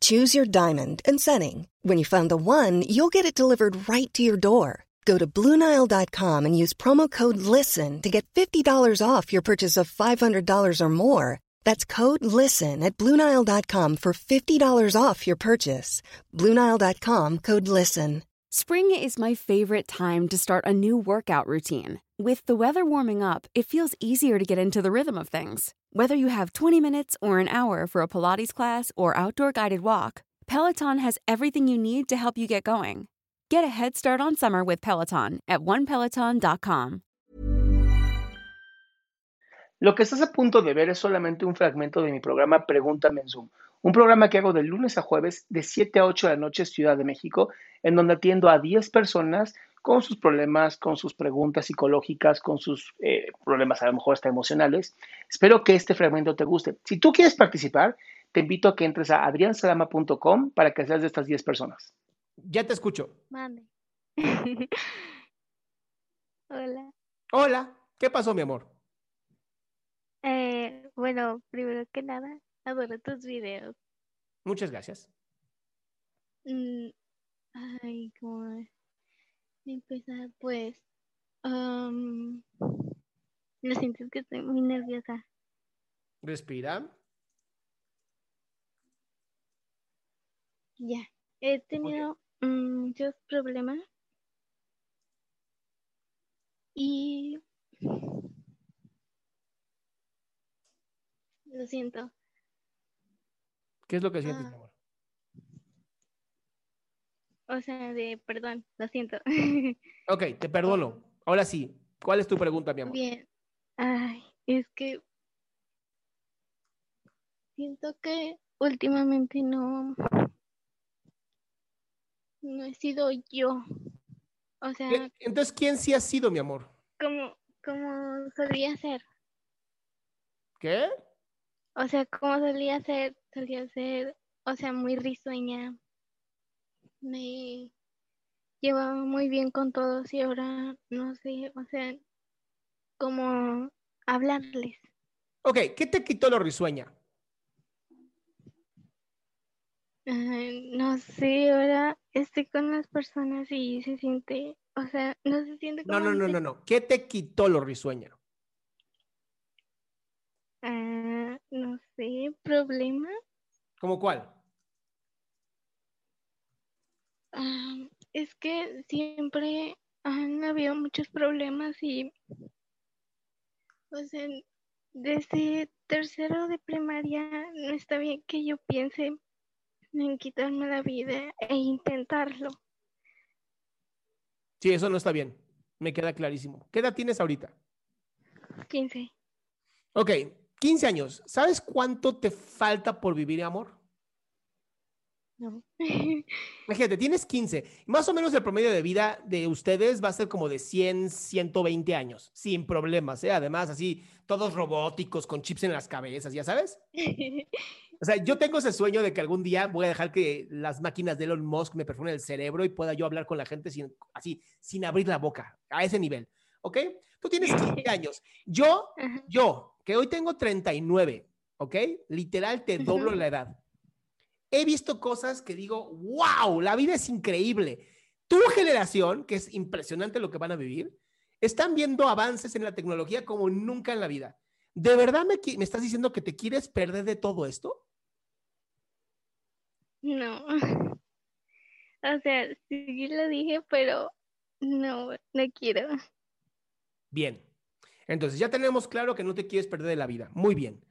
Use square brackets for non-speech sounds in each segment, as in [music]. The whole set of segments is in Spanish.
Choose your diamond and setting. When you find the one, you'll get it delivered right to your door. Go to Bluenile.com and use promo code LISTEN to get $50 off your purchase of $500 or more. That's code LISTEN at Bluenile.com for $50 off your purchase. Bluenile.com code LISTEN. Spring is my favorite time to start a new workout routine. With the weather warming up, it feels easier to get into the rhythm of things. Whether you have 20 minutes or an hour for a Pilates class or outdoor guided walk, Peloton has everything you need to help you get going. Get a head start on summer with Peloton at onepeloton.com. Lo que estás a punto de ver es solamente un fragmento de mi programa Pregúntame en Zoom, un programa que hago de lunes a jueves de 7 a 8 de la noche Ciudad de México, en donde atiendo a 10 personas con sus problemas, con sus preguntas psicológicas, con sus eh, problemas a lo mejor hasta emocionales. Espero que este fragmento te guste. Si tú quieres participar, te invito a que entres a adriansalama.com para que seas de estas 10 personas. Ya te escucho. Mande. [laughs] Hola. Hola, ¿qué pasó, mi amor? Eh, bueno, primero que nada, adoro tus videos. Muchas gracias. Mm, ay, cómo empezar, pues. lo siento es que estoy muy nerviosa. Respira. Ya. He tenido muchos problemas. Y. Lo siento. ¿Qué es lo que sientes, Ah. mi amor? O sea, de perdón, lo siento. [laughs] Ok, te perdono. Ahora sí, ¿cuál es tu pregunta, mi amor? Bien. Ay, es que siento que últimamente no, no he sido yo. O sea, ¿Qué- Entonces, ¿quién sí ha sido, mi amor? como, como solía ser. ¿Qué? O sea, como solía ser, solía ser, o sea, muy risueña. Me llevaba muy bien con todos y ahora no sé, o sea, como hablarles. Ok, ¿qué te quitó lo risueña? No sé, ahora estoy con las personas y se siente, o sea, no se siente No, como no, no, no, no. ¿Qué te quitó lo risueña? Ah, no sé, problema. ¿Cómo cuál? Es que siempre han habido muchos problemas y, sea, desde tercero de primaria no está bien que yo piense en quitarme la vida e intentarlo. Sí, eso no está bien. Me queda clarísimo. ¿Qué edad tienes ahorita? 15. Ok, 15 años. ¿Sabes cuánto te falta por vivir, amor? No. [laughs] Imagínate, tienes 15. Más o menos el promedio de vida de ustedes va a ser como de 100, 120 años, sin problemas, ¿eh? Además, así, todos robóticos, con chips en las cabezas, ¿ya sabes? [laughs] O sea, yo tengo ese sueño de que algún día voy a dejar que las máquinas de Elon Musk me perforen el cerebro y pueda yo hablar con la gente sin, así, sin abrir la boca, a ese nivel, ¿ok? Tú tienes 15 [laughs] años. Yo, Ajá. yo, que hoy tengo 39, ¿ok? Literal, te doblo la edad. He visto cosas que digo, wow, la vida es increíble. Tu generación, que es impresionante lo que van a vivir, están viendo avances en la tecnología como nunca en la vida. ¿De verdad me, me estás diciendo que te quieres perder de todo esto? No. [laughs] O sea, sí lo dije, pero no, no quiero. Bien. Entonces, ya tenemos claro que no te quieres perder de la vida. Muy bien.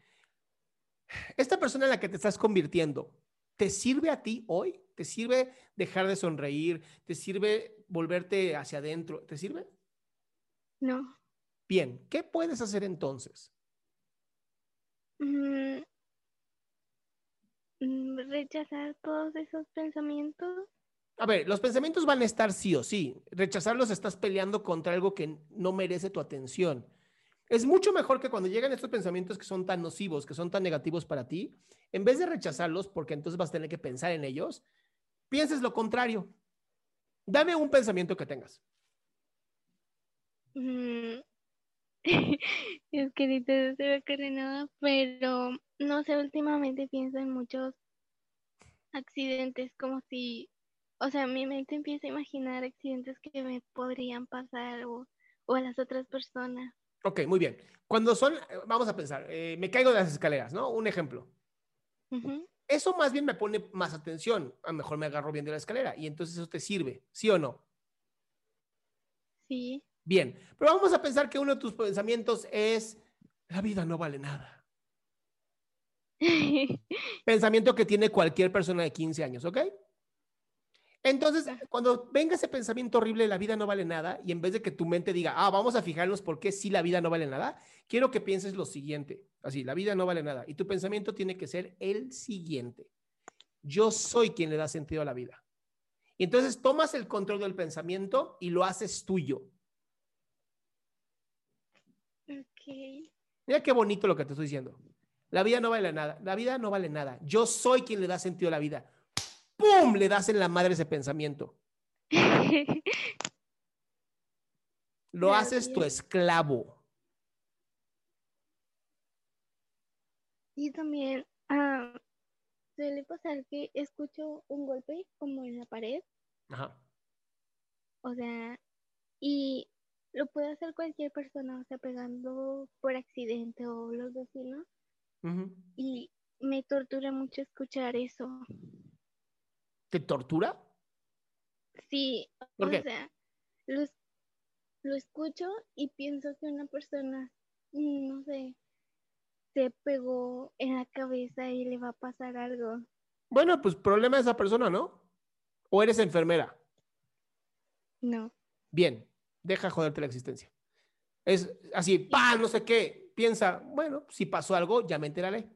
Esta persona en la que te estás convirtiendo, ¿te sirve a ti hoy? ¿Te sirve dejar de sonreír? ¿Te sirve volverte hacia adentro? ¿Te sirve? No. Bien. ¿Qué puedes hacer entonces? Mm, mm, rechazar todos esos pensamientos A ver, los pensamientos van a estar sí o sí. Rechazarlos estás peleando contra algo que no merece tu atención. Es mucho mejor que cuando llegan estos pensamientos que son tan nocivos, que son tan negativos para ti, en vez de rechazarlos, porque entonces vas a tener que pensar en ellos, pienses lo contrario. Dame un pensamiento que tengas. Mm, [laughs] es que no se me ocurre nada, pero no sé, últimamente pienso en muchos accidentes, como si, o sea, mi mente empieza a imaginar accidentes que me podrían pasar o, o a las otras personas. Ok, muy bien. Cuando son, vamos a pensar, eh, me caigo de las escaleras, ¿no? Un ejemplo. Eso más bien me pone más atención. A lo mejor me agarro bien de la escalera y entonces eso te sirve, ¿sí o no? Sí, Bien, pero vamos a pensar que uno de tus pensamientos es, la vida no vale nada. [laughs] Pensamiento que tiene cualquier persona de 15 años, ¿ok? Entonces, cuando venga ese pensamiento horrible, la vida no vale nada, y en vez de que tu mente diga, ah, vamos a fijarnos por qué sí la vida no vale nada, quiero que pienses lo siguiente, así, la vida no vale nada, y tu pensamiento tiene que ser el siguiente. Yo soy quien le da sentido a la vida. Y entonces tomas el control del pensamiento y lo haces tuyo. ok. Mira qué bonito lo que te estoy diciendo. La vida no vale nada. La vida no vale nada. Yo soy quien le da sentido a la vida. ¡Pum! Le das en la madre ese pensamiento. [laughs] Lo haces tu esclavo. Y también ah, suele pasar que escucho un golpe como en la pared, Ajá. o sea, y lo puede hacer cualquier persona, o sea, pegando por accidente o los vecinos, Ujú. y me tortura mucho escuchar eso. ¿Te tortura? Sí, ¿Por o qué? sea, lo, lo escucho y pienso que una persona, mm, no sé, se pegó en la cabeza y le va a pasar algo. Bueno, pues problema de esa persona, ¿no? ¿O eres enfermera? No. Bien, deja joderte la existencia. Es así, pa, no sé qué. Piensa, bueno, si pasó algo, ya me enteraré.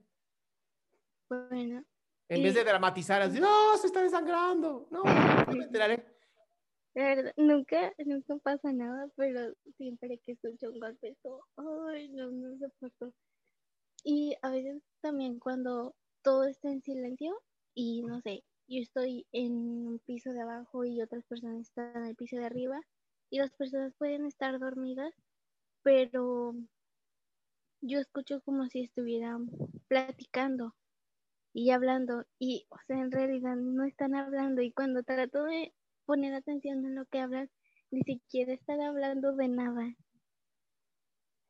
Bueno, En vez de dramatizar así, no, se está desangrando. No, ya me enteraré. la verdad, nunca, nunca pasa nada, pero siempre que escucho un golpe, ay, no, no soporto. Y a veces también cuando todo está en silencio y no sé, yo estoy en un piso de abajo y otras personas están en el piso de arriba y las personas pueden estar dormidas, pero yo escucho como si estuvieran platicando y hablando y, o sea, en realidad no están hablando y cuando trato de poner atención en lo que hablan, ni siquiera están hablando de nada.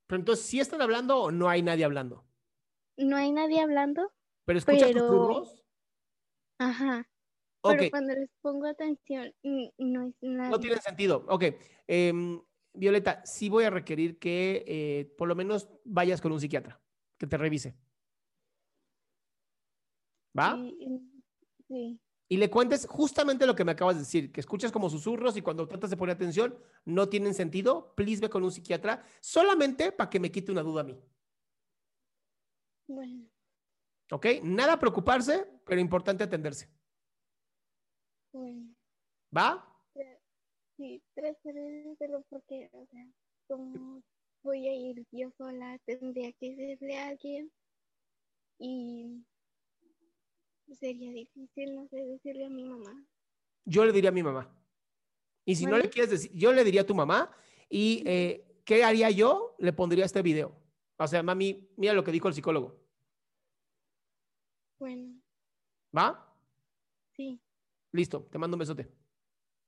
Pero entonces, ¿sí están hablando o no hay nadie hablando? No hay nadie hablando, ¿Pero escuchas Pero- susurros? ajá, Ok, pero cuando les pongo atención, no es nada. no tiene sentido. Ok, em, Violeta, sí voy a requerir que eh, por lo menos vayas con un psiquiatra, que te revise. ¿Va? Sí, sí, Y le cuentes justamente lo que me acabas de decir, que escuchas como susurros y cuando tratas de poner atención no tienen sentido. Please ve con un psiquiatra solamente para que me quite una duda a mí. bueno, ¿Ok? Nada preocuparse, pero importante atenderse. bueno. ¿Va? Sí, hacerlo porque, o sea, como voy a ir yo sola, tendría que decirle a alguien y sería difícil, no sé, decirle a mi mamá. Yo le diría a mi mamá. Y si no le quieres decir, yo le diría a tu mamá. ¿Y eh, qué haría yo? Le pondría este video. O sea, mami, mira lo que dijo el psicólogo. Bueno, ¿Va? sí, Listo, te mando un besote.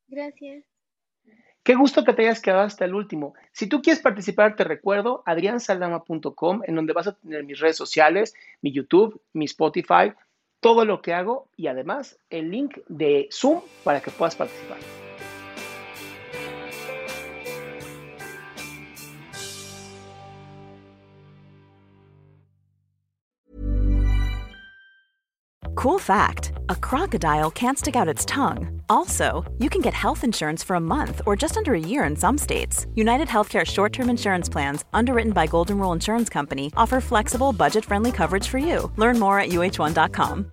gracias. Qué gusto que te hayas quedado hasta el último. Si tú quieres participar, te recuerdo adriansaldama.com, en donde vas a tener mis redes sociales, mi YouTube, mi Spotify, todo lo que hago y además el link de Zoom para que puedas participar. Cool fact a crocodile can't stick out its tongue. Also, you can get health insurance for a month or just under a year in some states. United Healthcare short term insurance plans, underwritten by Golden Rule Insurance Company, offer flexible, budget friendly coverage for you. Learn more at uh1.com.